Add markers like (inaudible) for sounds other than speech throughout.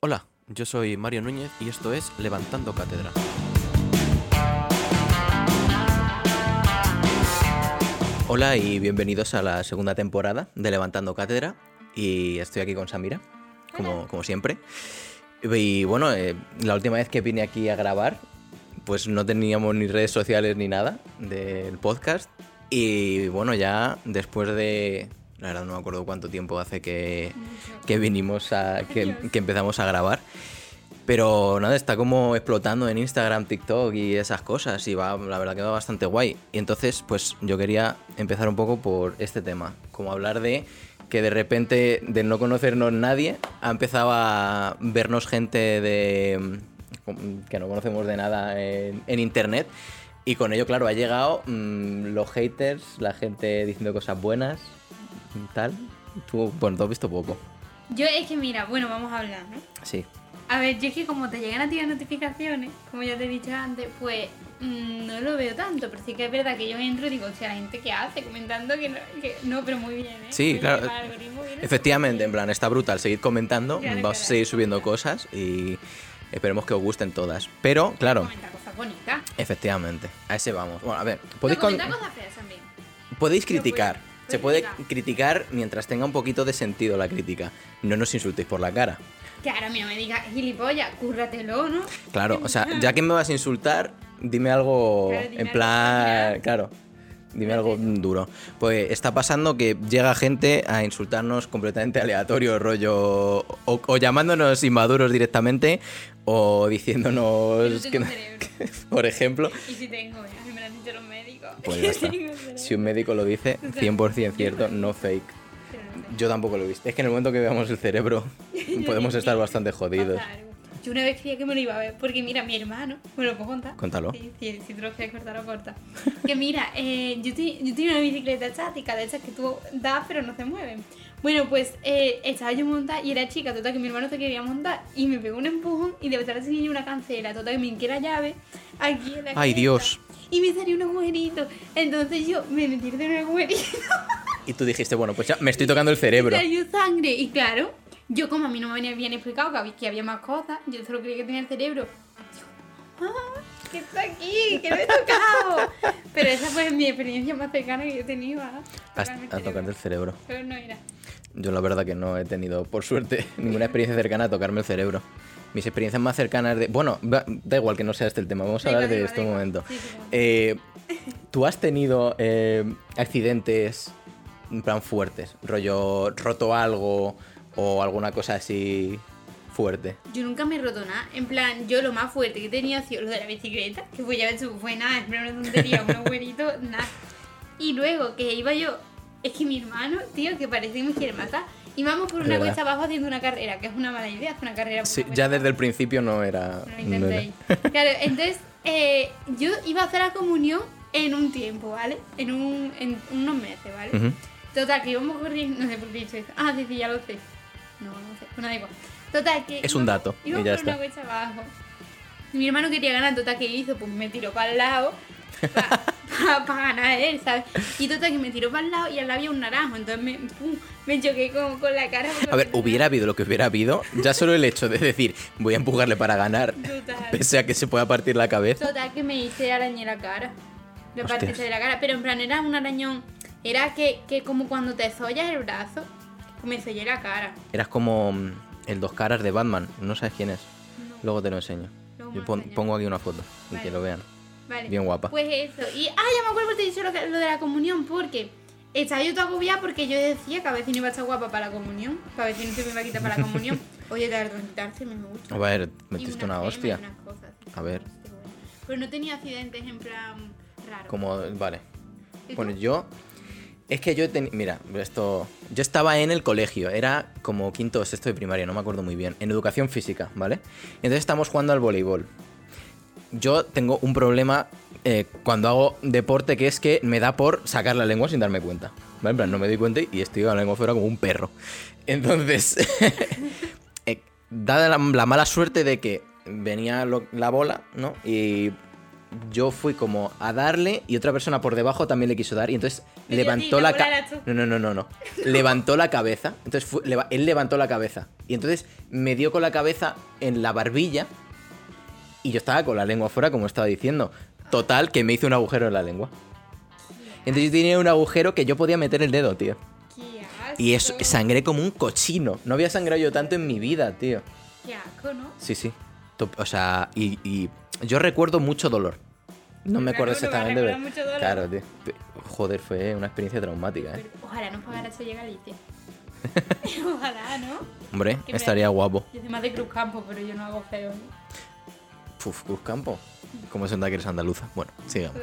Hola, yo soy Mario Núñez y esto es Levantando Cátedra. Hola y bienvenidos a la segunda temporada de Levantando Cátedra y estoy aquí con Samira, como, como siempre. Y bueno, eh, la última vez que vine aquí a grabar, pues no teníamos ni redes sociales ni nada del podcast. Y bueno, ya después de... La verdad no me acuerdo cuánto tiempo hace que, que vinimos a... Que, que empezamos a grabar. Pero nada, está como explotando en Instagram, TikTok y esas cosas. Y va, la verdad que va bastante guay. Y entonces, pues yo quería empezar un poco por este tema. Como hablar de que de repente, de no conocernos nadie, ha empezado a vernos gente de que no conocemos de nada en, en internet. Y con ello, claro, ha llegado mm, los haters, la gente diciendo cosas buenas, tal. Tú, bueno, tú has visto poco. Yo es que mira, bueno, vamos a hablar, ¿no? Sí. A ver, yo es que como te llegan a ti las notificaciones, como ya te he dicho antes, pues mm, no lo veo tanto, pero sí que es verdad que yo entro y digo, o sea, la gente que hace comentando que no, que no pero muy bien, ¿eh? Sí, Oye, claro. Efectivamente, en plan, está brutal. Seguid comentando, Claro, vamos a seguir subiendo cosas y esperemos que os gusten todas. Pero, claro, Comenta cosas bonitas. efectivamente, a ese vamos. Bueno, a ver, No, podéis, con- comenta cosas feas también. podéis Pero criticar. Se puede criticar mientras tenga un poquito de sentido la crítica. No nos insultéis por la cara. Claro, a mí no me digas gilipollas, cúrratelo, ¿no? Claro, o sea, (laughs) ya que me vas a insultar, dime algo Claro, dime en plan, claro, dime algo duro. Pues está pasando que llega gente a insultarnos completamente aleatorio, rollo, o, o llamándonos inmaduros directamente, o diciéndonos que, (laughs) por ejemplo, Y si tengo, ya, si me lo han dicho los médicos. Pues (laughs) ya está. Si un médico lo dice, 100% cierto, no fake. Yo tampoco lo he visto. Es que en el momento que veamos el cerebro, (laughs) podemos estar bastante jodidos. Yo una vez creía que me lo iba a ver, porque mira, mi hermano, ¿me lo puedo contar? Contalo. Sí, sí, si te lo quieres cortar, lo corta. que mira, eh, yo, te- yo tenía una bicicleta estática, de esas que tú das pero no se mueven. Bueno, pues eh, estaba yo montada y era chica, total que mi hermano se quería montar y me pegó un empujón y de detrás tenía una cancela, total que me hinqué la llave aquí en la Ay, Dios. Y me salió un agujerito. Entonces yo me metí en el agujerito. Y tú dijiste, bueno, pues ya me estoy tocando el cerebro. Me salió sangre. Y claro, yo como a mí no me venía bien explicado que había, más cosas, yo solo creía que tenía el cerebro. Digo, "Ah, ¿Qué está aquí? ¿Qué me he tocado? Pero esa fue mi experiencia más cercana que yo he tenido a A, tocarme el a tocarte el cerebro. Pero no era. Yo la verdad que no he tenido, por suerte, ninguna experiencia cercana a tocarme el cerebro. Mis experiencias más cercanas de... Bueno, da igual que no sea este el tema, vamos a hablar de esto un momento. Eh, ¿Tú has tenido eh, accidentes, en plan, fuertes? Rollo, roto algo o alguna cosa así fuerte. Yo nunca me he roto nada. En plan, yo lo más fuerte que he tenido ha sido lo de la bicicleta, que fue ya fue nada, es una tontería, un abuelito, nada. Y luego que iba yo, es que mi hermano, tío, que parece que me quiere matar. Y vamos por una cuesta abajo haciendo una carrera, que es una mala idea, hacer una carrera por Sí, una ya desde el principio no era... No lo no intentéis. era- (laughs) Claro, (laughs) entonces eh, yo iba a hacer la comunión en un tiempo, ¿vale? En, un, en unos meses, ¿vale? Total, que íbamos corriendo, no sé por qué he dicho eso. Ah, sí, sí, ya lo sé. No, no sé, bueno, da igual. Total, que... Es un íbamos- dato, y Íbamos ya por una cuesta abajo. Mi hermano quería ganar, total, que hizo? Pues me tiró para el lado. (laughs) Para ganar él, ¿sabes? Y total, que me tiró para el lado y al lado había un naranjo. Entonces me, pum, me choqué con, con la cara. A ver, me- hubiera habido lo que hubiera habido, ya solo el hecho de decir, voy a empujarle para ganar, Total. pese a que se pueda partir la cabeza. Total que me hice arañé la cara. Hostias. partiste de la cara. Pero en plan era un arañón. Era que, que como cuando te sollas el brazo, me sollé la cara. Eras como mm, el dos caras de Batman, no sabes quién es. No. Luego te lo enseño. Luego Yo me pon- pongo aquí una foto y Vale. que lo vean. Vale. Bien guapa. Pues eso. Y, ah, ya me acuerdo que te he dicho lo, que- lo de la comunión, porque estaba yo toda agobiada porque yo decía que a veces no iba a estar guapa para la comunión. Para ver si no se me iba a quitar para la comunión. (laughs) Oye, tardó en quitárseme mucho. A ver, metiste una una hostia. cosas. A ver. Pero no tenía accidentes en plan raro. Como, vale. Bueno, yo. Es que yo tenía. Mira, esto. Yo estaba en el colegio, era como quinto o sexto de primaria, no me acuerdo muy bien. En educación física, ¿vale? Entonces estamos jugando al voleibol. Yo tengo un problema eh, cuando hago deporte que es que me da por sacar la lengua sin darme cuenta. ¿Vale? En plan, no me doy cuenta y estoy con la lengua fuera como un perro. (laughs) Entonces. (laughs) eh, dada la, la mala suerte de que venía lo- la bola, ¿no? Y yo fui como a darle y otra persona por debajo también le quiso dar y entonces levantó la cabeza. No, no, no, no, no. (laughs) levantó la cabeza. Entonces fue- él levantó la cabeza Y entonces me dio con la cabeza en la barbilla y yo estaba con la lengua fuera, como estaba diciendo. Total, que me hizo un agujero en la lengua. Entonces yo tenía un agujero que yo podía meter el dedo, tío. Qué asco. Y eso, sangré como un cochino. No había sangrado yo tanto en mi vida, tío. Qué asco, ¿no? Sí, sí. O sea, y, y yo recuerdo mucho dolor. No me acuerdo exactamente. pero-. Claro, tío. Joder, fue una experiencia traumática, ¿eh? Pero ojalá no pagara ese Galicia. ojalá, ¿no? Hombre, Que me- estaría guapo. Yo soy más de Cruz Campo, pero yo no hago feo. ¿no? Uf, Cruz Campo. Como es que eres andaluza. Bueno, sigamos.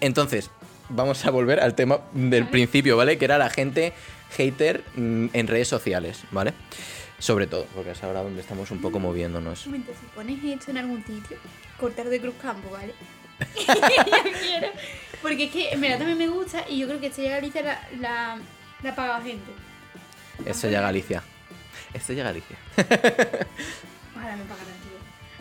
Entonces, vamos a volver al tema del principio, ¿vale? Que era la gente hater mm, en redes sociales, ¿vale? Sobre todo, porque es ahora donde estamos un poco moviéndonos. Un momento, si pones esto en algún sitio, cortar de Cruz Campo, ¿vale? (laughs) (laughs) yo quiero. Porque es que en verdad también me gusta y yo creo que Estrella Galicia la, la, la ha pagado gente. Estrella Galicia. Estrella Galicia. Ojalá me pagaran, tío.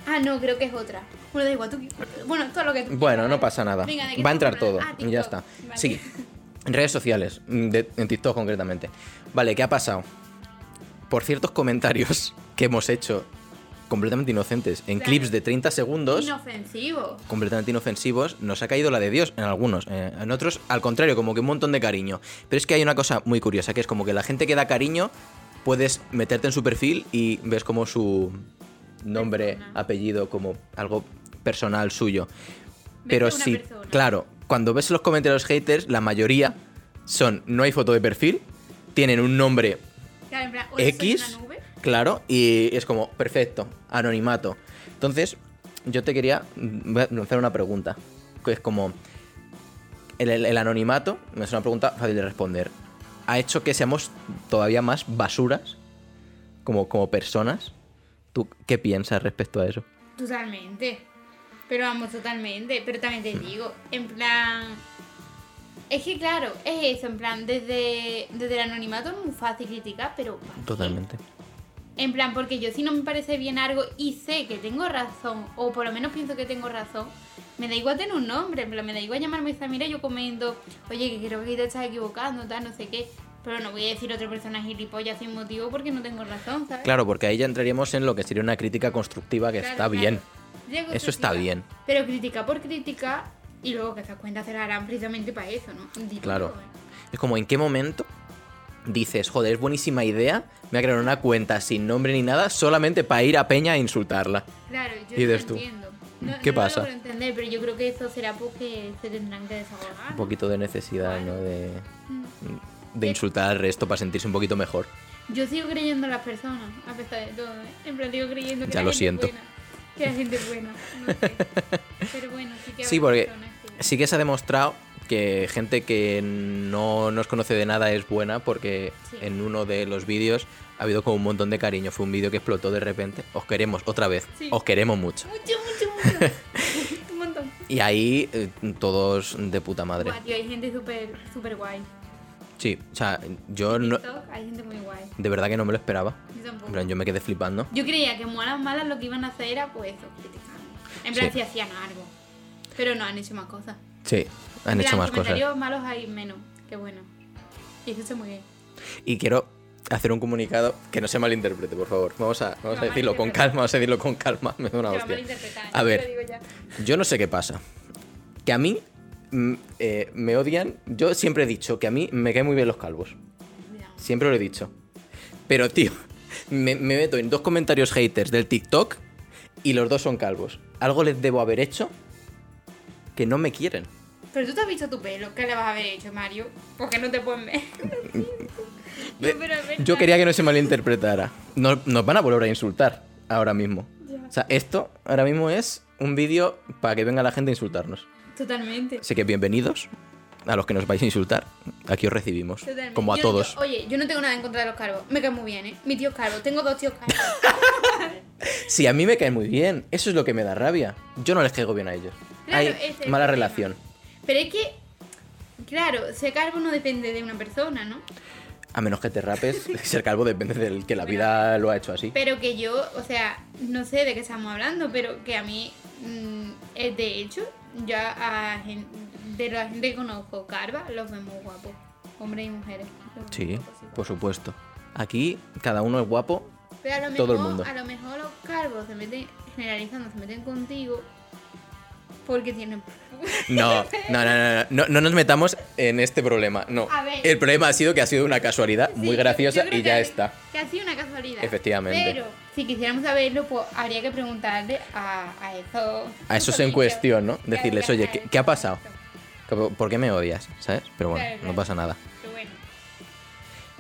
Ah, no, creo que es otra. Bueno, da igual, tú. Bueno, todo lo que tú Bueno, no pasa nada. Venga, ¿de qué Va a entrar todo hablando? Ah, y ya TikTok. está. Vale. Sí. En redes sociales, mm, de- en TikTok concretamente. Vale, ¿qué ha pasado? Por ciertos comentarios (laughs) que hemos hecho completamente inocentes en Claro. clips de 30 segundos, Inofensivo. completamente inofensivos, nos ha caído la de Dios en algunos. Eh, en otros, al contrario, como que un montón de cariño. Pero es que hay una cosa muy curiosa, que es como que la gente que da cariño, puedes meterte en su perfil y ves como su nombre, Persona. apellido, como algo personal suyo. Pero persona. claro, cuando ves los comentarios haters, la mayoría son, no hay foto de perfil, tienen un nombre Claro, en plan, hoy soy X, claro, y es como, perfecto, anonimato. Entonces, yo te quería hacer una pregunta, que es como, el, el- el anonimato, es una pregunta fácil de responder, ¿ha hecho que seamos todavía más basuras como, como personas? ¿Tú qué piensas respecto a eso? Totalmente. Pero vamos, totalmente. Pero también te digo, en plan. Es que claro, es eso, en plan, desde, desde el anonimato es muy fácil criticar, pero. Totalmente. En plan, porque yo si no me parece bien algo y sé que tengo razón, o por lo menos pienso que tengo razón, me da igual tener un nombre, en plan, me da igual llamarme Samira yo comento, oye, que creo que te estás equivocando, tal, no sé qué. Pero no voy a decir a otra persona gilipollas sin motivo porque no tengo razón, ¿sabes? Claro, porque ahí ya entraríamos en lo que sería una crítica constructiva que Claro, está claro. bien. Eso está bien. Pero crítica por crítica y luego que esas cuentas se las harán precisamente para eso, ¿no? Digo Claro. Es como en qué momento dices, joder, es buenísima idea, me voy a crear una cuenta sin nombre ni nada solamente para ir a Peña e insultarla. Claro, yo Y no dices tú, entiendo. No, ¿qué no pasa? Lo entender, pero yo creo que eso será porque se tendrán que desahogar. Un poquito de necesidad, ¿no? De, Mm. De insultar al resto para sentirse un poquito mejor. Yo sigo creyendo en las personas, a pesar de todo, ¿eh? En plan, sigo creyendo que Ya la lo gente siento. buena. Que la gente es buena, no sé. (laughs) Pero bueno, sí que Sí, porque que- sí que se ha demostrado que gente que no nos conoce de nada es buena porque Sí. en uno de los vídeos ha habido como un montón de cariño. Fue un vídeo que explotó de repente. Os queremos otra vez. Sí. Os queremos mucho. Mucho, mucho, mucho. (laughs) Un montón. Y ahí eh, todos de puta madre. Tío, hay gente súper, súper guay. Sí, o sea, yo no, TikTok hay gente muy guay. de verdad que no me lo esperaba. Yo tampoco. En plan, yo me quedé flipando. Yo creía que malas malas lo que iban a hacer era pues eso, criticar. En plan Sí. si hacían algo. Pero no, han hecho más cosas. Sí, han En hecho más cosas. comentarios malos hay menos. Qué bueno. Y eso está muy bien. Y quiero hacer un comunicado que no se malinterprete, por favor. Vamos a, vamos a decirlo con calma, vamos a decirlo con calma. (laughs) Me da una hostia. A ver. Yo no sé qué pasa. Que a mí eh, me odian. Yo siempre he dicho que a mí me caen muy bien los calvos. Siempre lo he dicho. Pero, tío, (laughs) me, me meto en dos comentarios haters del TikTok y los dos son calvos. Algo les debo haber hecho que no me quieren. Pero tú te has visto tu pelo. ¿Qué le vas a haber hecho, Mario? Porque no te pueden (laughs) ver. No. Yo quería que no se malinterpretara. No- nos van a volver a insultar ahora mismo. O sea, esto ahora mismo es un vídeo para que venga la gente a insultarnos. Totalmente. Así que bienvenidos a los que nos vais a insultar. Aquí os recibimos. Totalmente. Como a Yo- todos. oye, yo no tengo nada en contra de los calvos. Me caen muy bien, ¿eh? Mi tío es calvo. Tengo dos tíos calvos. (laughs) Sí, a mí me cae muy bien. Eso es lo que me da rabia. Yo no les caigo bien a ellos. Claro, Hay mala relación. Pero es que, claro, ser calvo no depende de una persona, ¿no? A menos que te rapes, (laughs) ser calvo depende del que la vida lo ha hecho así. Pero que yo, o sea, no sé de qué estamos hablando, pero que a mí, mm, eh, de hecho, ya a de la gente que conozco, Carva, los vemos guapos. Hombres y mujeres. Sí, guapos, por supuesto. Aquí cada uno es guapo. Pero a lo Todo el mejor- mundo. A lo mejor los calvos se meten, generalizando, se meten contigo porque tienen. No, no, no, no, no, no nos metamos en este problema. No. A ver. El problema ha sido que ha sido una casualidad Sí, muy graciosa y ya está. Que ha sido una casualidad. Efectivamente. Pero si quisiéramos saberlo, pues habría que preguntarle a, a esos. A esos en cuestión, ¿no? Decirles, oye, ¿qué, qué ha pasado? ¿Por qué me odias? ¿Sabes? Pero bueno, Claro, no pasa nada. Pero bueno.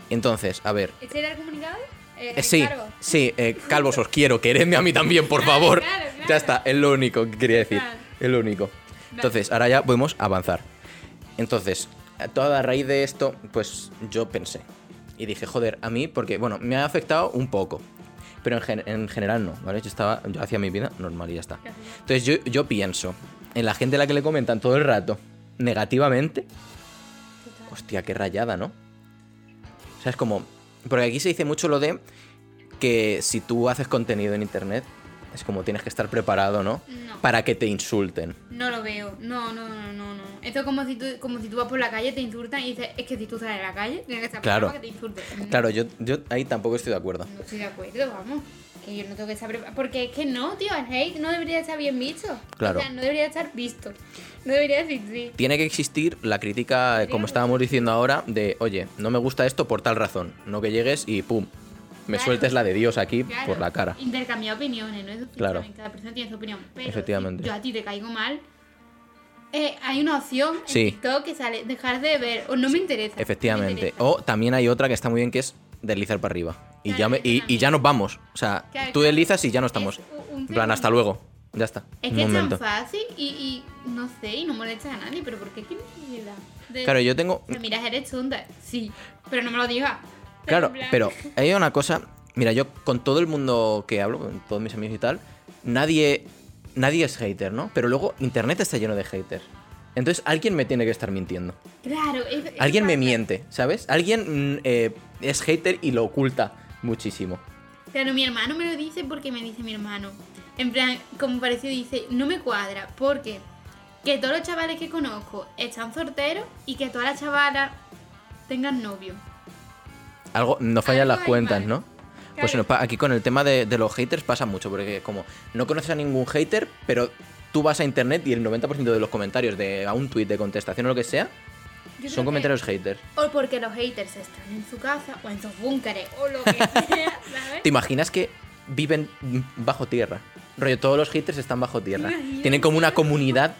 Entonces, a ver. ¿Ese era el comunicado? Eh, Eh, sí, Carlos? sí, eh, calvos os quiero, queredme a mí también, por (laughs) favor. Claro, claro. Ya está, es lo único que quería decir. Es lo único. Entonces, ahora ya podemos avanzar. Entonces, a toda raíz de esto, pues yo pensé. Y dije, joder, a mí, porque, bueno, me ha afectado un poco. Pero en, gen- en general no, ¿vale? Yo estaba, yo hacía mi vida normal y ya está. Entonces yo, yo pienso en la gente a la que le comentan todo el rato negativamente. Total. Hostia, qué rayada, ¿no? O sea, es como. Porque aquí se dice mucho lo de que si tú haces contenido en internet, es como tienes que estar preparado, ¿no? No. Para que te insulten. No lo veo. No, no, no, no, no. Esto es como si tú, como si tú vas por la calle, te insultan y dices, es que si tú sales a la calle, tienes que estar Claro. preparado para que te insulten. No, Claro, yo, yo ahí tampoco estoy de acuerdo. No estoy de acuerdo, vamos. Que yo no tengo que estar preparado. Porque es que no, tío, el hate no debería estar bien visto. Claro. O sea, no debería estar visto. No debería existir. Tiene que existir la crítica, como estábamos diciendo ahora, de, oye, no me gusta esto por tal razón. No que llegues y pum, me Claro. sueltes la de Dios aquí Claro, por la cara. Intercambiar opiniones, ¿no? Sí, Claro. Cada persona tiene su opinión. Pero Efectivamente. si yo a ti te caigo mal, eh, hay una opción en Sí. TikTok que sale dejar de ver o no me interesa. no me Efectivamente. interesa. O también hay otra que está muy bien que es deslizar para arriba. Y, ya, me- y, y ya nos vamos. O sea, tú deslizas y ya no estamos. Es En plan, hasta luego. Ya está. Es que es tan fácil y, y no sé, y no molesta a nadie, pero ¿por qué qué necesidad? De- Claro, yo tengo. mira, eres tonta. Sí, pero no me lo digas. Claro, pero hay una cosa. Mira, yo con todo el mundo que hablo, con todos mis amigos y tal, nadie, nadie es hater, ¿no? Pero luego internet está lleno de haters. Entonces alguien me tiene que estar mintiendo. Claro, es- es Alguien me miente, ¿sabes? Alguien mm, eh, es hater y lo oculta muchísimo. Claro, mi hermano me lo dice porque me dice mi hermano. En plan, como parecido, dice, no me cuadra, porque que todos los chavales que conozco están solteros y que todas las chavalas tengan novio. Algo, no fallan las cuentas. ¿no? Pues Claro. no, pa- aquí con el tema de, de los haters pasa mucho, porque como no conoces a ningún hater, pero tú vas a internet y el 90% de los comentarios de a un tuit de contestación o lo que sea, Yo son comentarios haters. O porque los haters están en su casa o en sus búnkeres o lo que (laughs) sea, ¿sabes? ¿Te imaginas que viven bajo tierra? Rollo, todos los haters están bajo tierra. Tienen como una comunidad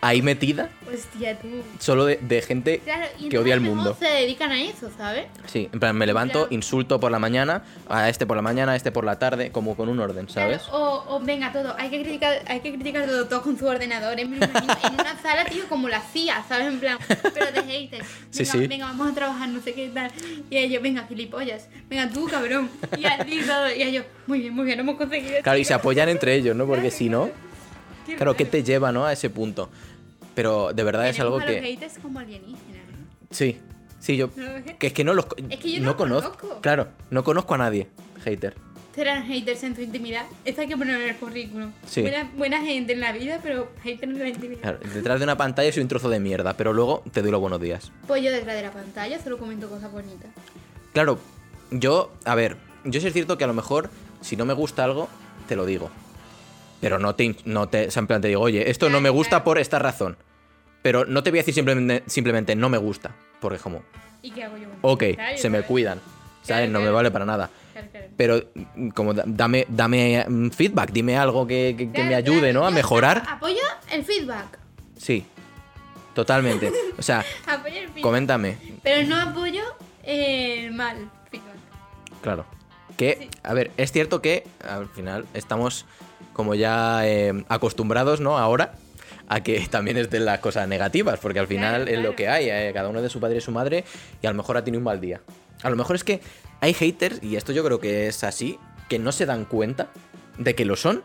ahí metida, Hostia, tú. solo de, de gente Claro, y que odia el mundo. se dedican a eso, ¿sabes? Sí, en plan, me levanto, Claro. insulto por la mañana, a este por la mañana, a este por la tarde, como con un orden, ¿sabes? Claro, o, o venga, todo. Hay que criticar, hay que criticar todo, todo con su ordenador. En una sala, tío, como la CIA, ¿sabes? En plan, pero de haters. Venga, Sí, sí. venga, vamos a trabajar, no sé qué tal. Y ellos, venga, gilipollas. Venga, tú, cabrón. Y así todo. Y ellos, muy bien, muy bien, hemos conseguido. Claro, y se chicos". apoyan entre ellos, ¿no? Porque si no, claro, ¿qué te lleva, no? A ese punto. Pero de verdad es algo a los que... haters como alienígenas. ¿no? Sí, sí, yo... Que es que no los... Es que yo no no conozco. conozco. Claro, no conozco a nadie, hater. Serán haters en tu intimidad. Esto hay que ponerlo en el currículum. Sí. Buena, buena gente en la vida, pero haters en la intimidad. Claro, detrás de una pantalla soy un trozo de mierda, pero luego te doy los buenos días. Pues yo detrás de la pantalla solo comento cosas bonitas. Claro, yo, a ver, yo sí es cierto que a lo mejor si no me gusta algo, te lo digo. Pero no te, no te, o sea, en plan te digo, oye, esto no me gusta por esta razón. Pero no te voy a decir simplemente, simplemente no me gusta. Porque como, ¿Y qué hago yo? ok, se me cuidan. ¿Sabes? No me vale para nada. Pero mm, como da- dame, dame mm, feedback, dime algo que, que- que Claro, me ayude, ¿no? A mejorar. Apoyo el feedback. Sí, totalmente. O sea, (laughs) Apoyo el feedback. coméntame. Pero no apoyo el mal feedback. Claro. Que, Sí. a ver, es cierto que al final estamos como ya eh, acostumbrados, ¿no? Ahora a que (laughs) también es de las cosas negativas, porque al final Claro, es lo que hay, eh, cada uno de su padre y su madre, y a lo mejor ha tenido un mal día. A lo mejor es que hay haters, y esto yo creo que es así, que no se dan cuenta de que lo son,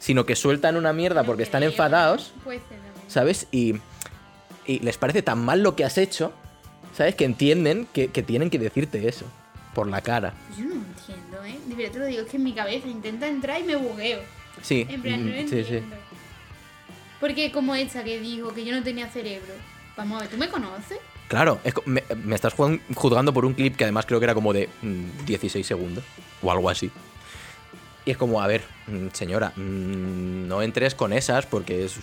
sino que sueltan una mierda porque están enfadados. ¿sabes? Y, y les parece tan mal lo que has hecho, ¿sabes? Que entienden que, que tienen que decirte eso, por la cara. Yo no entiendo, ¿eh? De verdad te lo digo, es que en mi cabeza intenta entrar y me bugueo. Sí, En plan, no mm, sí, sí. Porque como esa que dijo que yo no tenía cerebro. Vamos a ver, ¿tú me conoces? Claro, es me, me estás juzg- juzgando por un clip que además creo que era como de mm, 16 segundos o algo así. Y es como, a ver, mm, señora, mm, no entres con esas porque es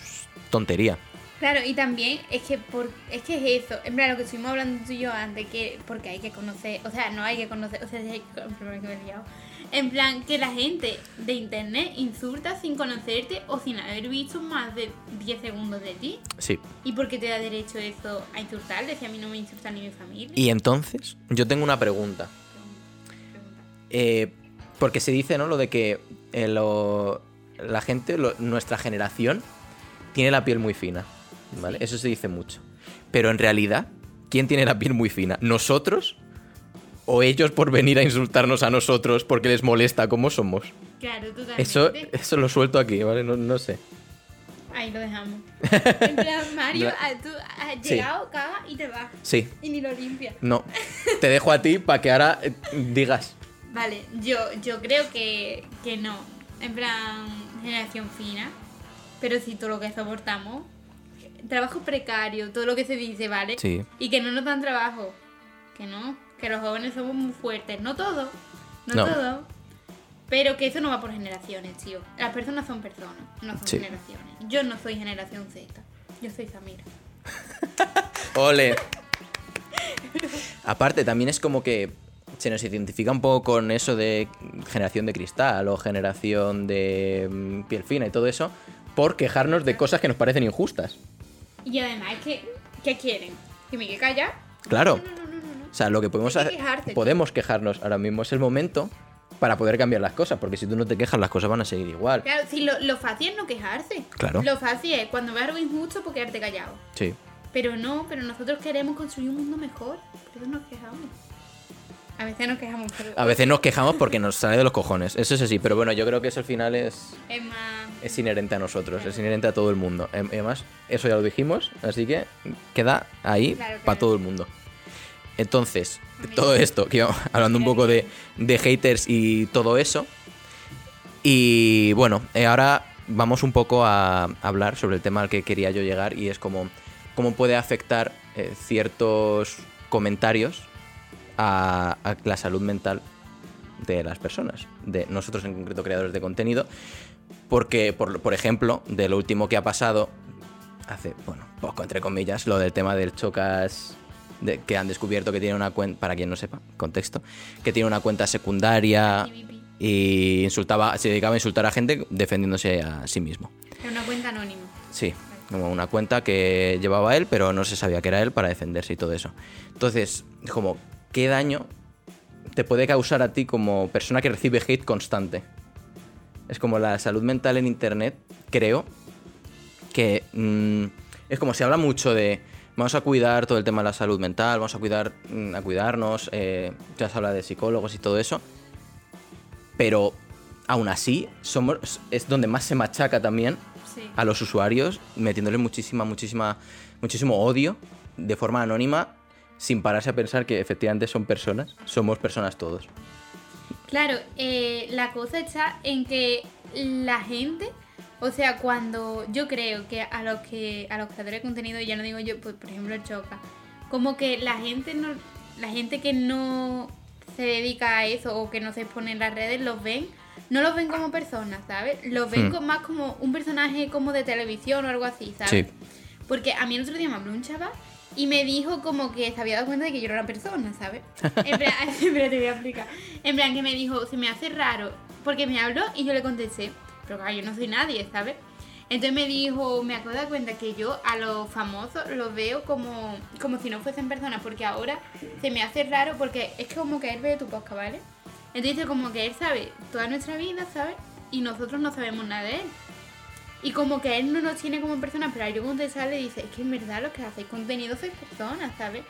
tontería. Claro, y también es que por, es que es eso, en plan lo que estuvimos hablando tú y yo antes, que porque hay que conocer, o sea, no hay que conocer, o sea, hay que, que me he liado. en plan que la gente de internet insulta sin conocerte o sin haber visto más de 10 segundos de ti. Sí. ¿Y por qué te da derecho eso a insultarle si a mí no me insulta ni mi familia? Y entonces, yo tengo una pregunta. Pregunta. Eh, porque se dice, ¿no? Lo de que eh, lo- la gente, lo- nuestra generación, tiene la piel muy fina. ¿Vale? Sí. Eso se dice mucho. Pero en realidad, ¿quién tiene la piel muy fina? ¿Nosotros? ¿O ellos por venir a insultarnos a nosotros porque les molesta cómo somos? Claro, totalmente. Eso, eso lo suelto aquí, ¿vale? No, no sé. Ahí lo dejamos. (laughs) En plan, Mario, tú has Sí. llegado, cagas y te vas. Sí, Y ni lo limpias. no. Te dejo a ti para que ahora eh, digas. Vale, yo, yo creo que, que no. En plan, generación fina. Pero sí todo lo que soportamos. Trabajo precario, todo lo que se dice, ¿vale? Sí. Y que no nos dan trabajo. Que no. Que los jóvenes somos muy fuertes. No todos. No, No. todos. Pero que eso no va por generaciones, tío. Las personas son personas, no son Sí. generaciones. Yo no soy generación Z. Yo soy Samira. (laughs) Ole. Aparte, también es como que se nos identifica un poco con eso de generación de cristal o generación de mm, piel fina y todo eso por quejarnos de cosas que nos parecen injustas. Y además, ¿qué, qué quieren? ¿Que me quede callar? Claro. No, no, no, no, no, no. O sea, lo que podemos que hacer, podemos quejarnos ahora mismo es el momento para poder cambiar las cosas, porque si tú no te quejas las cosas van a seguir igual. Claro, si lo, lo fácil es no quejarse. Claro. Lo fácil es cuando ves algo injusto, pues quedarte callado. Sí. Pero no, pero nosotros queremos construir un mundo mejor. Por eso nos quejamos. A veces nos quejamos, pero A veces nos quejamos porque nos sale de los cojones. Eso es así, pero bueno, yo creo que eso al final es, es más. es inherente a nosotros, es inherente a todo el mundo. Em- Además, eso ya lo dijimos, así que queda ahí Claro, para todo el mundo. Entonces, todo esto, que íbamos (laughs) hablando un poco de, de haters y todo eso. Y bueno, eh, ahora vamos un poco a hablar sobre el tema al que quería yo llegar y es como cómo puede afectar eh, ciertos comentarios a, a la salud mental de las personas, de nosotros en concreto creadores de contenido, porque, por, por ejemplo, de lo último que ha pasado, hace, bueno, poco entre comillas, lo del tema del chocas, de- que han descubierto que tiene una cuenta, para quien no sepa, contexto, que tiene una cuenta secundaria y insultaba, se dedicaba a insultar a gente defendiéndose a sí mismo. Es una cuenta anónima. Sí, como una cuenta que llevaba él, pero no se sabía que era él para defenderse y todo eso. Entonces, como, ¿qué daño te puede causar a ti como persona que recibe hate constante? Es como la salud mental en internet, creo, que mm, es como se habla mucho de vamos a cuidar todo el tema de la salud mental, vamos a cuidar mm, a cuidarnos, eh, ya se habla de psicólogos y todo eso, pero aún así somos es donde más se machaca también Sí. a los usuarios, metiéndole muchísima, muchísima, muchísimo odio de forma anónima, sin pararse a pensar que efectivamente son personas, somos personas todos. Claro, eh, la cosa está en que la gente, o sea, cuando yo creo que a los que a los creadores de contenido, ya no digo yo, pues por ejemplo Choca, como que la gente no, la gente que no se dedica a eso o que no se expone en las redes los ven, no los ven como personas, ¿sabes? Los ven Hmm. más como un personaje como de televisión o algo así, ¿sabes? Sí. Porque a mí el otro día me habló un chaval y me dijo como que se había dado cuenta de que yo era persona, ¿sabes? En plan, (laughs) espera, te voy a explicar. En plan, que me dijo, se me hace raro, porque me habló y yo le contesté, pero claro, yo no soy nadie, ¿sabes? Entonces me dijo, me acabo de dar cuenta que yo a los famosos los veo como, como si no fuesen personas, porque ahora se me hace raro, porque es como que él ve tu podcast, ¿vale? Entonces como que él sabe toda nuestra vida, ¿sabes? Y nosotros no sabemos nada de él. Y como que él no nos tiene como personas, pero yo cuando te sale dice, es que en verdad lo que hacéis contenido sois personas, ¿sabes?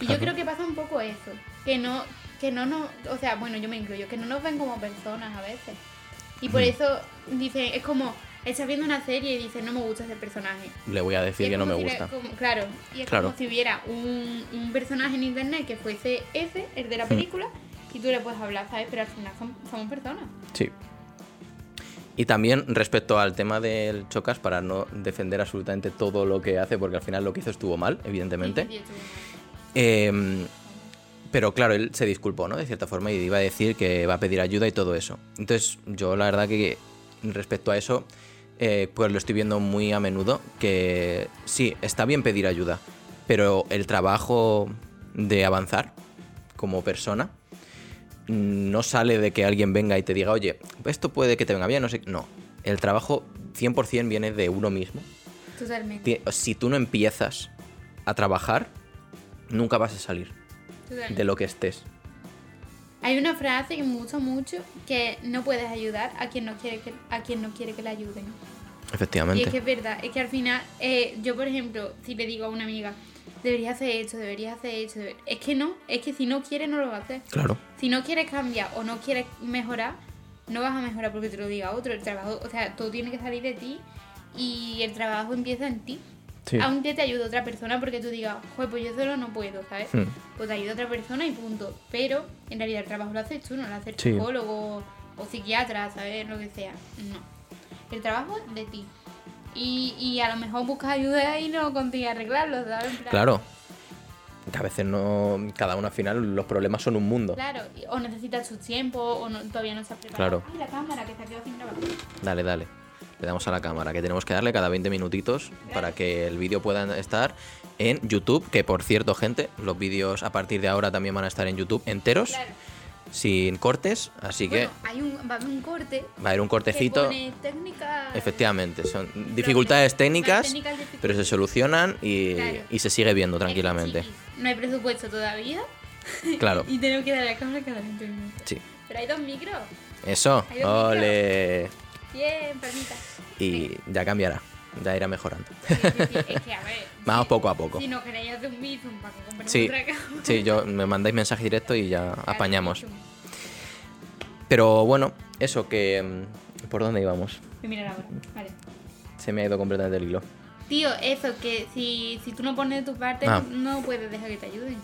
Y yo creo que pasa un poco eso, que no, que no nos, o sea, bueno, yo me incluyo, que no nos ven como personas a veces. Y por eso dicen, es como, estás viendo una serie y dices, no me gusta ese personaje. Le voy a decir que no me si gusta. como- claro, y es Claro. como si hubiera un, un personaje en internet que fuese ese, el de la película, y tú le puedes hablar, ¿sabes? Pero al final son- somos personas. Sí. Y también respecto al tema del Chocas, para no defender absolutamente todo lo que hace, porque al final lo que hizo estuvo mal, evidentemente. Em, pero claro, él se disculpó, ¿no? De cierta forma, y iba a decir que va a pedir ayuda y todo eso. Entonces, yo la verdad que respecto a eso, eh, pues lo estoy viendo muy a menudo, que sí, está bien pedir ayuda, pero el trabajo de avanzar como persona no sale de que alguien venga y te diga, oye, esto puede que te venga bien, no sé. No, el trabajo 100% viene de uno mismo. Totalmente. Si tú no empiezas a trabajar, nunca vas a salir totalmente. de lo que estés. Hay una frase que me gusta mucho que no puedes ayudar a quien no quiere que, a quien no quiere que le ayuden. Y Efectivamente. es que es verdad, es que al final, eh, yo por ejemplo, si le digo a una amiga, deberías hacer esto, deberías hacer esto, deber-". es que no, es que si no quieres no lo va a hacer. Claro, Si no quieres cambiar o no quieres mejorar, no vas a mejorar porque te lo diga otro. El trabajo, o sea, todo tiene que salir de ti y el trabajo empieza en ti. sí. Aunque te ayude otra persona porque tú digas, joder, pues yo solo no puedo, ¿sabes? Hmm. Pues te ayuda otra persona y punto. Pero en realidad el trabajo lo haces tú, no lo hace el Sí. psicólogo o psiquiatra, ¿sabes? Lo que sea. No. El trabajo es de ti. Y, y a lo mejor buscas ayuda y no consigues arreglarlo, ¿sabes? En plan, Claro. Que a veces no. Cada uno al final, los problemas son un mundo. Claro, o necesitas su tiempo, o no- todavía no se ha preparado. Claro. Ay, la cámara que se ha quedado sin grabar. Dale, dale. Le damos a la cámara, que tenemos que darle cada 20 minutitos para que el vídeo pueda estar en YouTube. Que por cierto, gente, los vídeos a partir de ahora también van a estar en YouTube enteros, Claro. Sin cortes. Así Bueno, hay un, va a haber un corte. que va a haber un Que cortecito. pone técnica. Efectivamente, son dificultades técnicas, técnicas pero se solucionan y, Claro. y se sigue viendo tranquilamente. Chiquis, No hay presupuesto todavía. (laughs) Claro, Y tenemos que darle a la cámara cada 20 minutos. sí. Pero hay dos micros. Eso, Hay dos ole. Bien, palmita. Y ya cambiará, ya irá mejorando. Sí, sí, sí, Es que, a ver. (laughs) Vamos poco a poco. Si no queréis hacer un bizum para que Sí, cámara. sí, yo me mandáis mensaje directo y ya Claro, apañamos. Pero bueno, eso que... mm, ¿Por dónde íbamos? Mirar ahora. Vale. Se me ha ido completamente el hilo. Tío, eso, que si, si tú no pones de tu parte, Ah. no puedes dejar que te ayuden.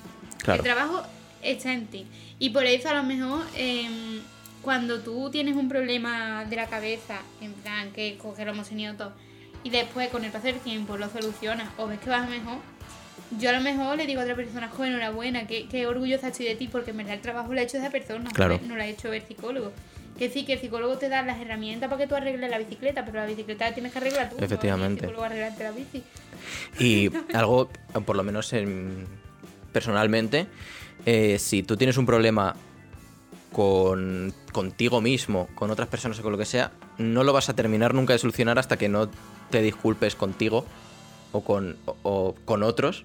Claro. El trabajo está en ti. Y por eso a lo mejor em, cuando tú tienes un problema de la cabeza, en plan que coge tenido todo, y después con el paso del tiempo lo solucionas o ves que vas mejor, yo a lo mejor le digo a otra persona, joder, enhorabuena, qué, qué orgullosa estoy de ti, porque en verdad el trabajo lo ha hecho esa persona, Claro. no lo ha hecho el psicólogo. Que sí, que el psicólogo te da las herramientas para que tú arregles la bicicleta, pero la bicicleta la tienes que arreglar tú. no Efectivamente. el psicólogo la bici. Y (laughs) algo, por lo menos en- personalmente, eh, si tú tienes un problema con, contigo mismo, con otras personas o con lo que sea, no lo vas a terminar nunca de solucionar hasta que no te disculpes contigo o con, o- o con otros.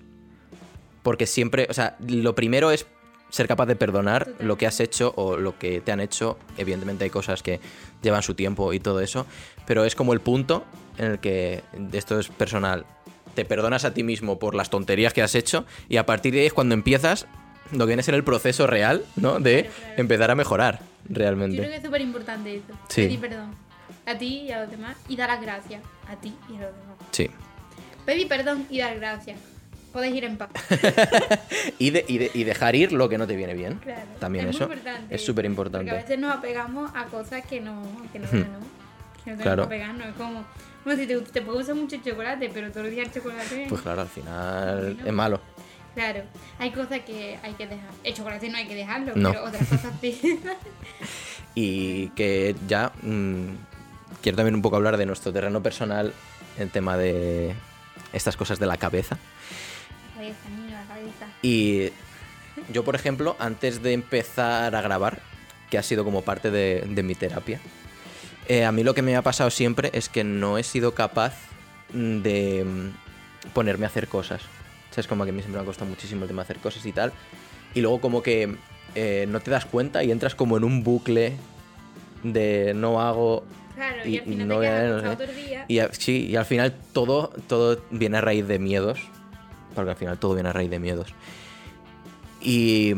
Porque siempre, o sea, lo primero es ser capaz de perdonar lo que has hecho o lo que te han hecho. Evidentemente hay cosas que llevan su tiempo y todo eso, pero es como el punto en el que, esto es personal, te perdonas a ti mismo por las tonterías que has hecho y a partir de ahí es cuando empiezas lo que viene a ser el proceso real, ¿no? De empezar a mejorar Yo creo realmente. que es súper importante eso. Sí. Pedir perdón. A ti y a los demás. Y dar las gracias. A ti y a los demás. Sí. Pedir perdón y dar gracias. Podéis ir en paz. (laughs) Y, de- y de- y dejar ir lo que no te viene bien. Claro. También es eso importante es súper Porque a importante. veces nos apegamos a cosas que no, que no, Hmm. que no Claro. que apegarnos. Es como, bueno, si te, te puede gustar mucho el chocolate, pero todos los días el chocolate. Pues claro, al final es malo. Claro, hay cosas que hay que dejar. El chocolate no hay que dejarlo, No. pero otras cosas sí. (laughs) Y que ya mm, quiero también un poco hablar de nuestro terreno personal, el tema de estas cosas de la cabeza. la cabeza, niño, la cabeza. Y yo, por ejemplo, antes de empezar a grabar, que ha sido como parte de, de mi terapia, eh, a mí lo que me ha pasado siempre es que no he sido capaz mm, de mm, ponerme a hacer cosas. O sea, es como que a mí siempre me ha costado muchísimo el tema de hacer cosas y tal. Y luego como que eh, no te das cuenta y entras como en un bucle de no hago Claro, y, Y al final no te quedas no sé. día. y sí, y al final todo, todo viene a raíz de miedos. Porque al final todo viene a raíz de miedos. Y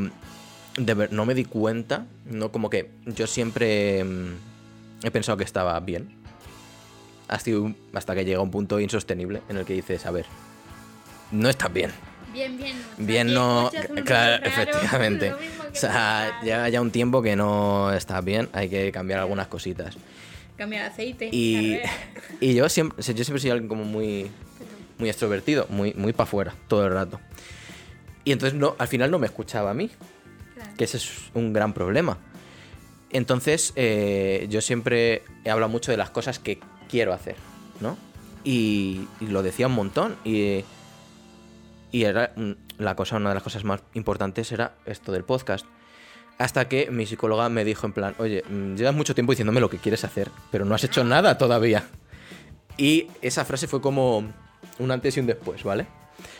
de ver- no me di cuenta, no como que yo siempre mm, he pensado que estaba bien. Hasta, que llega un punto insostenible en el que dices, a ver, no estás bien. Bien, bien. no. O sea, Bien no, claro, raro, (laughs) efectivamente. O sea, lleva ya un tiempo que no estás bien, hay que cambiar algunas cositas. Aceite. Y, (laughs) y yo siempre, yo siempre soy alguien como muy, muy extrovertido, muy, muy para afuera, todo el rato. Y entonces no, al final no me escuchaba a mí, Claro. que ese es un gran problema. Entonces, eh, yo siempre he hablado mucho de las cosas que quiero hacer, ¿no? Y, y lo decía un montón. Y, y era mm, la cosa, una de las cosas más importantes era esto del podcast. Hasta que mi psicóloga me dijo en plan, oye, mm, llevas mucho tiempo diciéndome lo que quieres hacer, pero no has hecho nada todavía. Y esa frase fue como un antes y un después, ¿vale?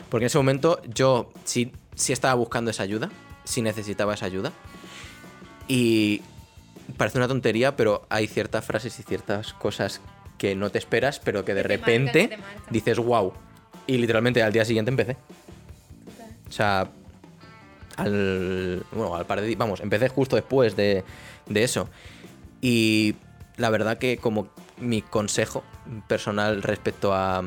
Porque en ese momento yo sí, sí estaba buscando esa ayuda, sí necesitaba esa ayuda. Y parece una tontería, pero hay ciertas frases y ciertas cosas que no te esperas, pero que de repente dices, wow. Y literalmente al día siguiente empecé. O sea, al, bueno, al par de vamos, empecé justo después de, de eso. Y la verdad que como mi consejo personal respecto a,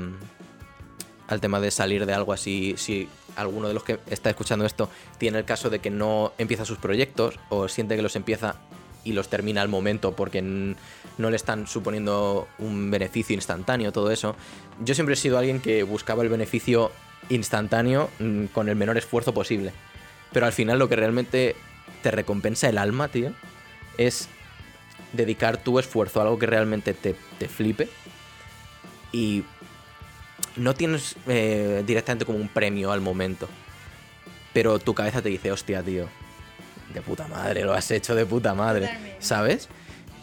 al tema de salir de algo así, si alguno de los que está escuchando esto tiene el caso de que no empieza sus proyectos o siente que los empieza y los termina al momento porque no le están suponiendo un beneficio instantáneo, todo eso. Yo siempre he sido alguien que buscaba el beneficio instantáneo mm, con el menor esfuerzo posible. Pero al final lo que realmente te recompensa el alma, tío, es dedicar tu esfuerzo a algo que realmente te, te flipe y no tienes eh, directamente como un premio al momento. Pero tu cabeza te dice, hostia, tío, de puta madre, lo has hecho de puta madre. ¿sabes?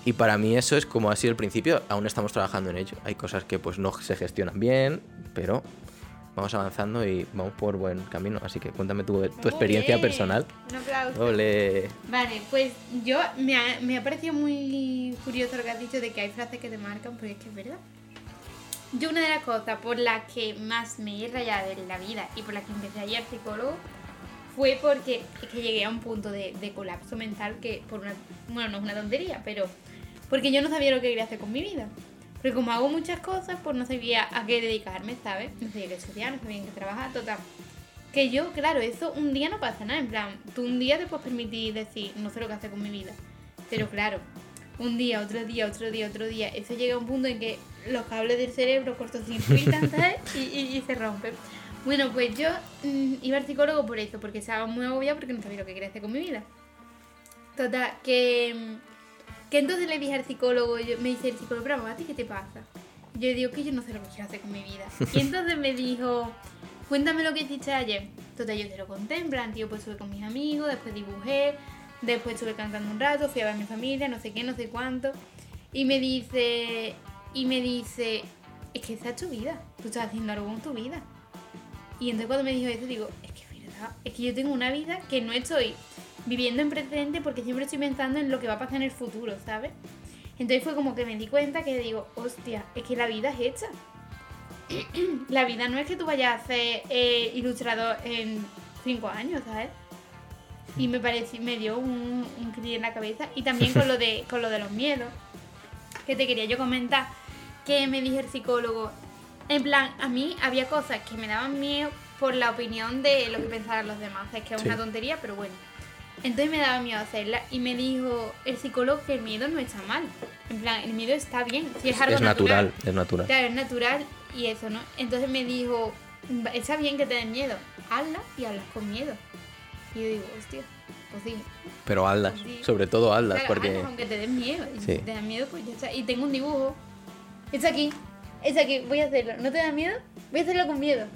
Y para mí eso es como ha sido el principio, aún estamos trabajando en ello. Hay cosas que pues no se gestionan bien, pero vamos avanzando y vamos por buen camino. Así que cuéntame tu, experiencia personal. Un aplauso. Ole. Vale, pues yo me ha, me ha parecido muy curioso lo que has dicho de que hay frases que te marcan, porque es que es verdad. Yo una de las cosas por las que más me he rayado en la vida y por las que empecé a ir al psicólogo fue porque es que llegué a un punto de, de colapso mental que por una, bueno, no es una tontería, pero porque yo no sabía lo que quería hacer con mi vida. Porque como hago muchas cosas, pues no sabía a qué dedicarme, ¿sabes? No sabía qué estudiar, no sabía en qué trabajar, total. Que yo, claro, eso un día no pasa nada. En plan, tú un día te puedes permitir decir, no sé lo que hacer con mi vida. Pero claro, un día, otro día, otro día, otro día. Eso llega a un punto en que los cables del cerebro cortocircuitan, (laughs) ¿sabes? Y, y, y se rompen. Bueno, pues yo mm, iba al psicólogo por eso, porque estaba muy agobiada porque no sabía lo que quería hacer con mi vida. Total, que, mm, que entonces le dije al psicólogo, yo- me dice el psicólogo, pero ¿a ti qué te pasa? Yo digo que yo no sé lo que quiero hacer con mi vida. Y (laughs) entonces me dijo, cuéntame lo que hiciste ayer. Total, yo te lo conté, en plan, tío, pues estuve con mis amigos, después dibujé, después estuve cantando un rato, fui a ver a mi familia, no sé qué, no sé cuánto. Y me dice, y me dice, es que esa es tu vida, tú estás haciendo algo con tu vida. Y entonces cuando me dijo eso, digo, es que es verdad, es que yo tengo una vida que no estoy viviendo en presente porque siempre estoy pensando en lo que va a pasar en el futuro, ¿sabes? Entonces fue como que me di cuenta que digo, hostia, es que la vida es hecha. (clears throat) la vida no es que tú vayas a ser eh, ilustrador en cinco años, ¿sabes? Y me pareció, me dio un, un clic en la cabeza. Y también con lo de, (laughs) con lo de los miedos, que te quería yo comentar, que me dijo el psicólogo, en plan, a mí había cosas que me daban miedo por la opinión de lo que pensaban los demás. Es que es Sí. una tontería, pero bueno. Entonces me daba miedo hacerla y me dijo el psicólogo que el miedo no está mal. En plan, el miedo está bien. Si es, algo Es natural, es natural. Claro, es natural y eso, ¿no? Entonces me dijo, "Va- está bien que te den miedo, hazla y hablas con miedo. Y yo digo, hostia, pues sí. Pero hazlas, Sí. sobre todo hazlas, Claro, porque... hazlas aunque te den miedo. Y Sí. si te da miedo, pues ya está. Y tengo un dibujo. Es aquí, es aquí, voy a hacerlo. ¿No te da miedo? Voy a hacerlo con miedo.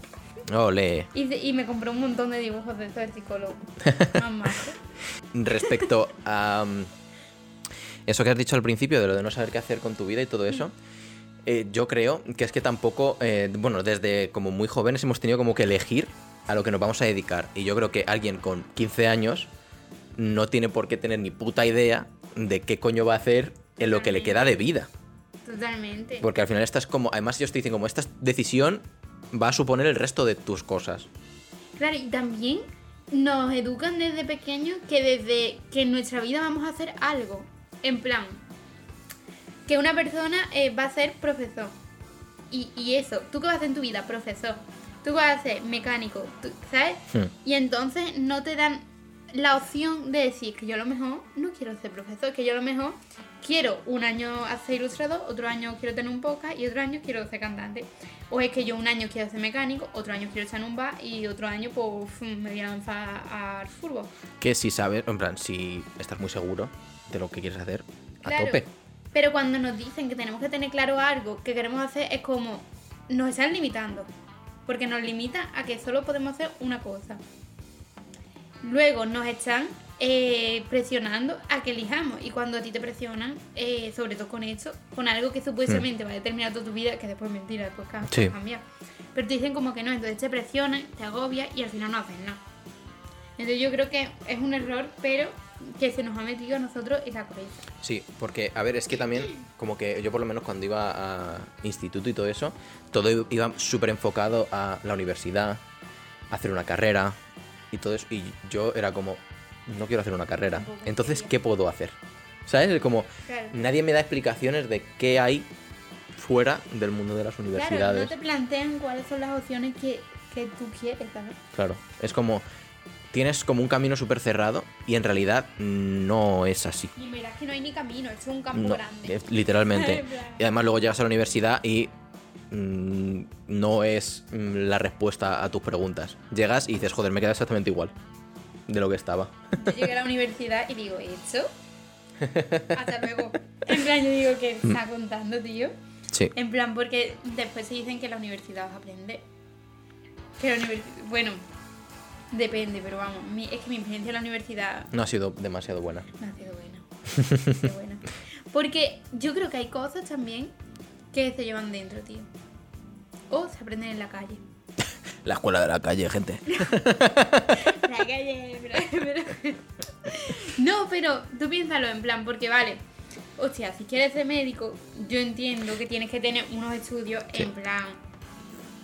Ole. Y, y me compró un montón de dibujos de eso del psicólogo. (laughs) Majo. Respecto a mm, eso que has dicho al principio, de lo de no saber qué hacer con tu vida y todo eso, eh, yo creo que es que tampoco, eh, bueno, desde como muy jóvenes hemos tenido como que elegir a lo que nos vamos a dedicar. Y yo creo que alguien con 15 años no tiene por qué tener ni puta idea de qué coño va a hacer en lo que le queda de vida. Totalmente. Porque al final estás como, además ellos te dicen como esta decisión va a suponer el resto de tus cosas. Claro, y también nos educan desde pequeños que desde que en nuestra vida vamos a hacer algo. En plan, que una persona eh, va a ser profesor. Y, y eso, ¿tú qué vas a hacer en tu vida? Profesor. Tú qué vas a ser mecánico, tú- ¿sabes? Hmm. Y entonces no te dan la opción de decir que yo a lo mejor no quiero ser profesor, que yo a lo mejor quiero un año hacer ilustrador, otro año quiero tener un podcast y otro año quiero ser cantante. O es que yo un año quiero ser mecánico, otro año quiero estar en un bar y otro año pues me voy a lanzar al fútbol. Que si sabes, en plan, si estás muy seguro de lo que quieres hacer, a Claro. tope. Pero cuando nos dicen que tenemos que tener claro algo que queremos hacer, es como nos están limitando. Porque nos limitan a que solo podemos hacer una cosa. Luego nos están eh, presionando a que elijamos. Y cuando a ti te presionan, eh, sobre todo con esto, con algo que supuestamente va a determinar toda tu vida, que después es mentira, después ca- Sí. cambia. Pero te dicen como que no, entonces te presionan, te agobias y al final no haces nada. Entonces yo creo que es un error, pero que se nos ha metido a nosotros en la cabeza. Sí, porque, a ver, es que también, como que yo por lo menos cuando iba a instituto y todo eso, todo iba súper enfocado a la universidad, a hacer una carrera y todo eso. Y yo era como, no quiero hacer una carrera. Entonces. ¿qué puedo hacer? ¿Sabes? Como Claro. nadie me da explicaciones de qué hay fuera del mundo de las Claro, universidades. no te plantean cuáles son las opciones que, que tú quieres, ¿sabes? Claro, es como, tienes como un camino súper cerrado y en realidad no es así. Y mira, es que no hay ni camino, es un campo No, grande. literalmente. (laughs) Y además luego llegas a la universidad y mm, no es mm, la respuesta a tus preguntas. Llegas y dices, joder, me queda exactamente igual de lo que estaba. Yo llegué a la universidad y digo, ¿hecho? (laughs) Hasta luego. En plan, yo digo, ¿qué está contando, tío? Sí. En plan, porque después se dicen que en la universidad vas a aprender. Que la universidad, bueno, depende, pero vamos, mi- es que mi experiencia en la universidad No ha sido demasiado buena. no ha sido buena. No ha sido buena. (laughs) Porque yo creo que hay cosas también que se llevan dentro, tío. O se aprenden en la calle. La escuela de la calle, gente. (laughs) La calle, pero- pero- No, pero tú piénsalo en plan, porque vale. Hostia, si quieres ser médico, yo entiendo que tienes que tener unos estudios Sí. en plan.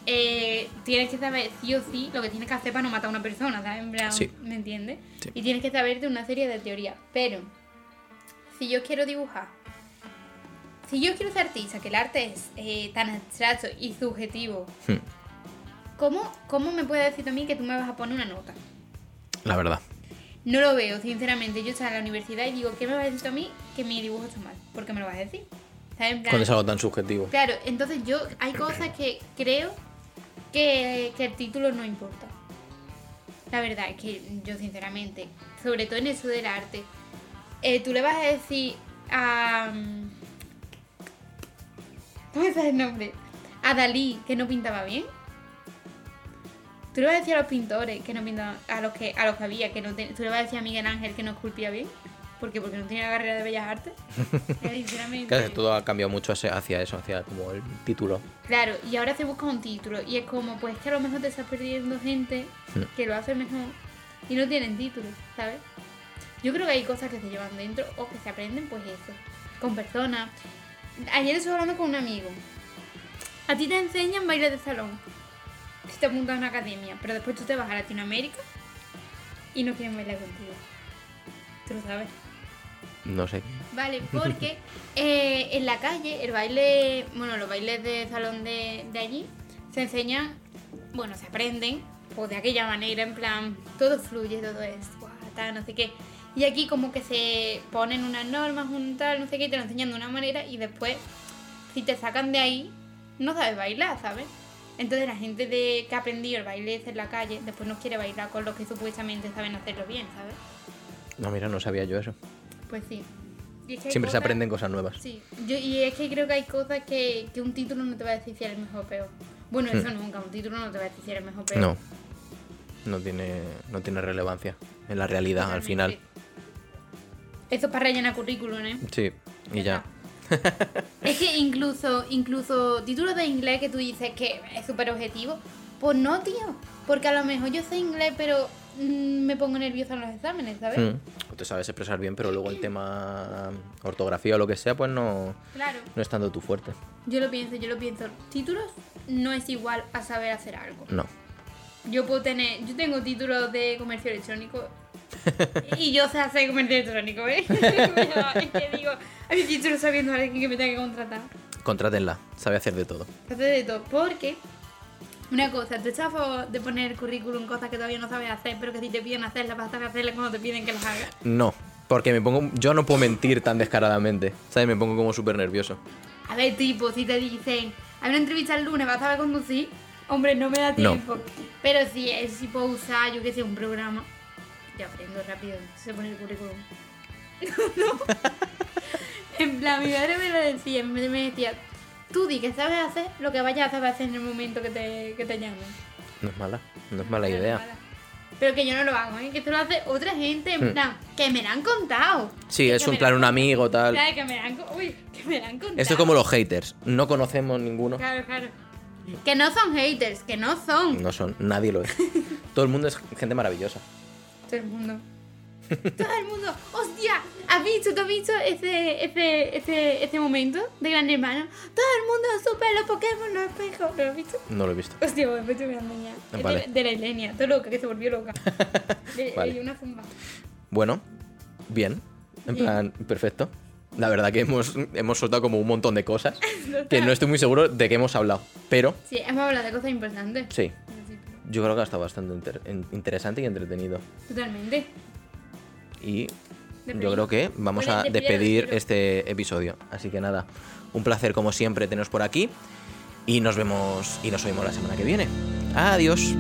eh, tienes que saber sí o sí lo que tienes que hacer para no matar a una persona, ¿sabes? En plan, Sí. ¿me entiendes? Sí. Y tienes que saber de una serie de teorías. Pero, si yo quiero dibujar, si yo quiero ser artista, que el arte es eh, tan abstracto y subjetivo, Hmm, ¿cómo, ¿cómo me puedes decir a mí que tú me vas a poner una nota? La verdad. No lo veo, sinceramente. Yo estaba en la universidad y digo, ¿qué me vas a decir a mí que mi dibujo está mal? ¿Por qué me lo vas a decir? Plan- Cuando es algo tan subjetivo. Claro, entonces yo hay cosas que creo que, que el título no importa. La verdad es que yo sinceramente, sobre todo en eso del arte, eh, tú le vas a decir a... mm, ¿Cómo es el nombre? A Dalí que no pintaba bien. Tú le vas a decir a los pintores que no pintaban, a los que, a los que había, que no te- tú le vas a decir a Miguel Ángel que no esculpía bien. ¿Por qué? Porque no tenía la carrera de Bellas Artes. (laughs) Sinceramente. Claro, todo ha cambiado mucho hacia hacia eso, hacia como el título. Claro, y ahora se busca un título. Y es como, pues que a lo mejor te estás perdiendo gente Hmm. que lo hace mejor y no tienen título, ¿sabes? Yo creo que hay cosas que se llevan dentro o que se aprenden, pues eso, con personas. Ayer estuve hablando con un amigo. A ti te enseñan baile de salón. Si te apuntas a una academia, pero después tú te vas a Latinoamérica y no quieren bailar contigo. Tú lo sabes. No sé. Vale, (laughs) porque eh, en la calle el baile, bueno, los bailes de salón de, de allí se enseñan, bueno, se aprenden, pues de aquella manera, en plan, todo fluye, todo es, guau, tal, no sé qué. Y aquí como que se ponen unas normas, un tal, no sé qué, y te lo enseñan de una manera y después, si te sacan de ahí, no sabes bailar, ¿sabes? Entonces la gente de, que ha aprendido el baile en la calle, después no quiere bailar con los que supuestamente saben hacerlo bien, ¿sabes? No, mira, no sabía yo eso. Pues sí. Es que Siempre se aprenden cosas nuevas. Sí, yo, y es que creo que hay cosas que, que un título no te va a decir si eres mejor o peor. Bueno, eso nunca, un título no te va a decir si eres mejor o peor. Hmm. No. No tiene, no tiene relevancia en la realidad, al final. Eso es para rellenar currículum, ¿eh? Sí, y ya. (laughs) Es que incluso, incluso títulos de inglés que tú dices que es súper objetivo, pues no, tío. Porque a lo mejor yo sé inglés, pero mm, me pongo nerviosa en los exámenes, ¿sabes? Mm. Te sabes expresar bien, pero luego el tema ortografía o lo que sea, pues no, Claro. no es tanto tu fuerte. Yo lo pienso, yo lo pienso. Títulos no es igual a saber hacer algo. No. Yo puedo tener, yo tengo títulos de comercio electrónico y yo sé hacer comercio electrónico, ¿eh? (laughs) es que digo, a mi sabiendo a alguien que me tenga que contratar. Contrátenla, sabe hacer de todo. Hace de todo, porque Una cosa, ¿tú estás a favor de poner currículum cosas que todavía no sabes hacer, pero que si te piden hacerlas, vas a hacerlas cuando te piden que las hagas? No, porque me pongo. Yo no puedo mentir tan descaradamente. ¿Sabes? Me pongo como súper nervioso. A ver, tipo, si te dicen, hay una entrevista el lunes, vas a saber conducir, hombre, no me da No. tiempo. Pero si es si puedo usar, yo que sé, un programa, yo aprendo rápido, se pone el currículum. (laughs) no. En plan, mi madre me lo decía, me me decía, tú di que sabes hacer lo que vayas a saber hacer en el momento que te, que te llamen. No es mala. No es mala idea. Pero que yo no lo hago, ¿eh? que esto lo hace otra gente, en Hmm. plan, que me lo han contado. Sí, Que es un plan, un amigo, tal. Claro, que me la han, co- uy, que me la han contado. Esto es como los haters. No conocemos ninguno. Claro, claro. Que no son haters, que no son. No son, nadie lo es. (laughs) Todo el mundo es gente maravillosa. Todo el mundo. (laughs) Todo el mundo. ¡Hostia! ¿Has visto, tú has visto ese, ese, ese, ese momento de Gran Hermano? Todo el mundo supe los Pokémon, los espejos. ¿Lo has visto? No lo he visto. Hostia, pues me estoy mirando ya. Vale. de, de la Ilenia, todo loca, que se volvió loca. (laughs) Le, Vale. le una zumba. Bueno, bien. En Bien. plan, perfecto. La verdad que hemos, hemos soltado como un montón de cosas (laughs) que no estoy muy seguro de qué hemos hablado. Pero Sí, hemos hablado de cosas importantes. sí, yo creo que ha estado bastante inter- interesante y entretenido. Totalmente. Y yo creo que vamos a despedir este episodio. Así que nada, un placer como siempre teneros por aquí. Y nos vemos y nos oímos la semana que viene. Adiós.